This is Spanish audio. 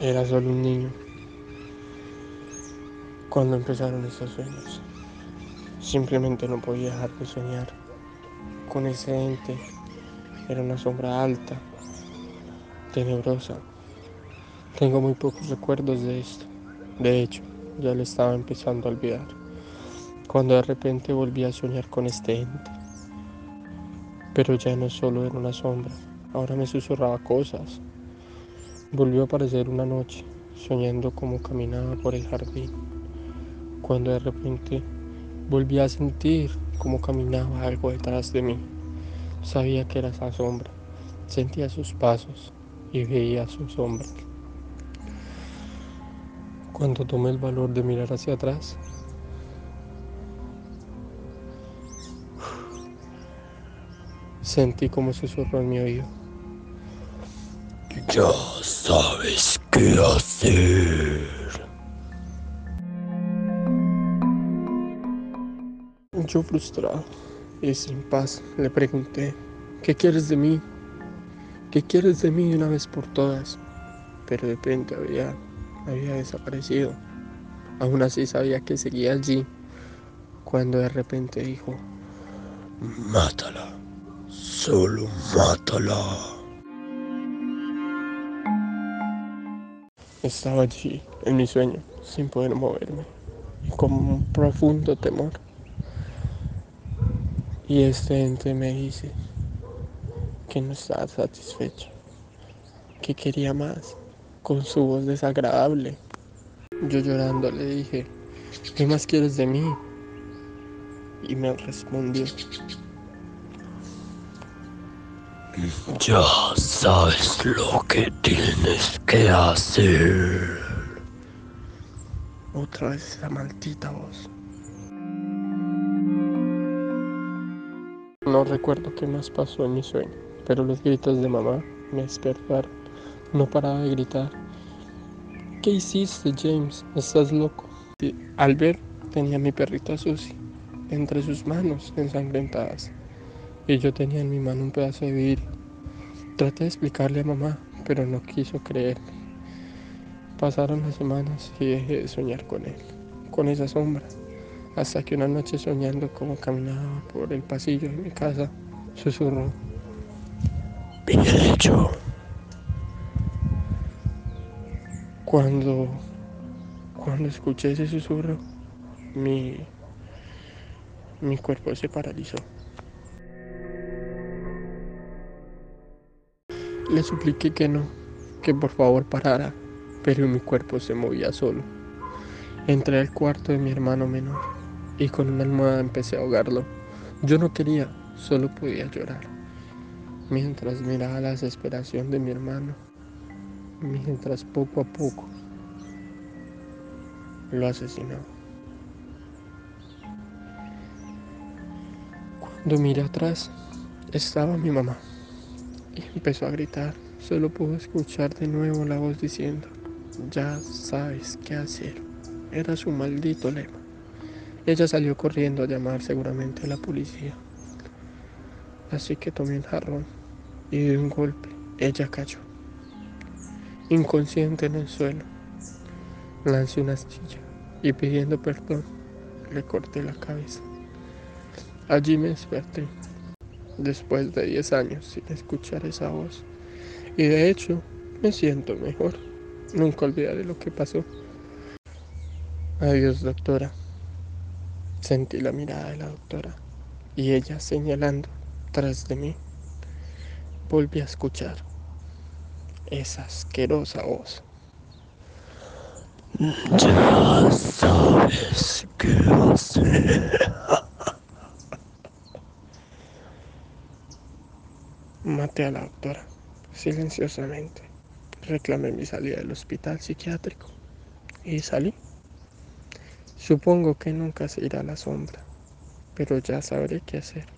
Era solo un niño cuando empezaron estos sueños. Simplemente no podía dejar de soñar con ese ente. Era una sombra alta, tenebrosa. Tengo muy pocos recuerdos de esto. De hecho, ya le estaba empezando a olvidar. Cuando de repente volví a soñar con este ente. Pero ya no solo era una sombra, ahora me susurraba cosas, Volvió a aparecer una noche, soñando como caminaba por el jardín, cuando de repente volví a sentir como caminaba algo detrás de mí. Sabía que era esa sombra, sentía sus pasos y veía su sombra. Cuando tomé el valor de mirar hacia atrás, sentí como susurró en mi oído. Ya sabes qué hacer. Yo frustrado y sin paz le pregunté, ¿qué quieres de mí? ¿Qué quieres de mí una vez por todas? Pero de repente había, había desaparecido. Aún así sabía que seguía allí cuando de repente dijo, Mátala, solo mátala. Estaba allí, en mi sueño, sin poder moverme, con un profundo temor. Y este ente me dice que no estaba satisfecho, que quería más, con su voz desagradable. Yo llorando le dije, ¿qué más quieres de mí? Y me respondió, Ya sabes lo que tienes que hacer. Otra vez esa maldita voz. No recuerdo qué más pasó en mi sueño, pero los gritos de mamá me despertaron. No paraba de gritar. ¿Qué hiciste, James? ¿Estás loco? Al ver, tenía mi perrita Susie entre sus manos ensangrentadas y yo tenía en mi mano un pedazo de vidrio. Traté de explicarle a mamá, pero no quiso creerme. Pasaron las semanas y dejé de soñar con él, con esa sombra, hasta que una noche soñando como caminaba por el pasillo de mi casa, susurró. Hecho. Cuando, cuando escuché ese susurro, mi, mi cuerpo se paralizó. Le supliqué que no, que por favor parara, pero mi cuerpo se movía solo. Entré al cuarto de mi hermano menor y con una almohada empecé a ahogarlo. Yo no quería, solo podía llorar. Mientras miraba la desesperación de mi hermano, mientras poco a poco lo asesinó. Cuando miré atrás, estaba mi mamá y empezó a gritar. Solo pudo escuchar de nuevo la voz diciendo, ya sabes qué hacer. Era su maldito lema. Ella salió corriendo a llamar seguramente a la policía. Así que tomé el jarrón y de un golpe ella cayó. Inconsciente en el suelo, lancé una astilla y pidiendo perdón le corté la cabeza. Allí me desperté después de 10 años sin escuchar esa voz. Y de hecho, me siento mejor. Nunca olvidaré lo que pasó. Adiós, doctora. Sentí la mirada de la doctora y ella señalando tras de mí. Volví a escuchar esa asquerosa voz. Ya sabes qué hacer. A la doctora, silenciosamente. Reclamé mi salida del hospital psiquiátrico y salí. Supongo que nunca se irá a la sombra, pero ya sabré qué hacer.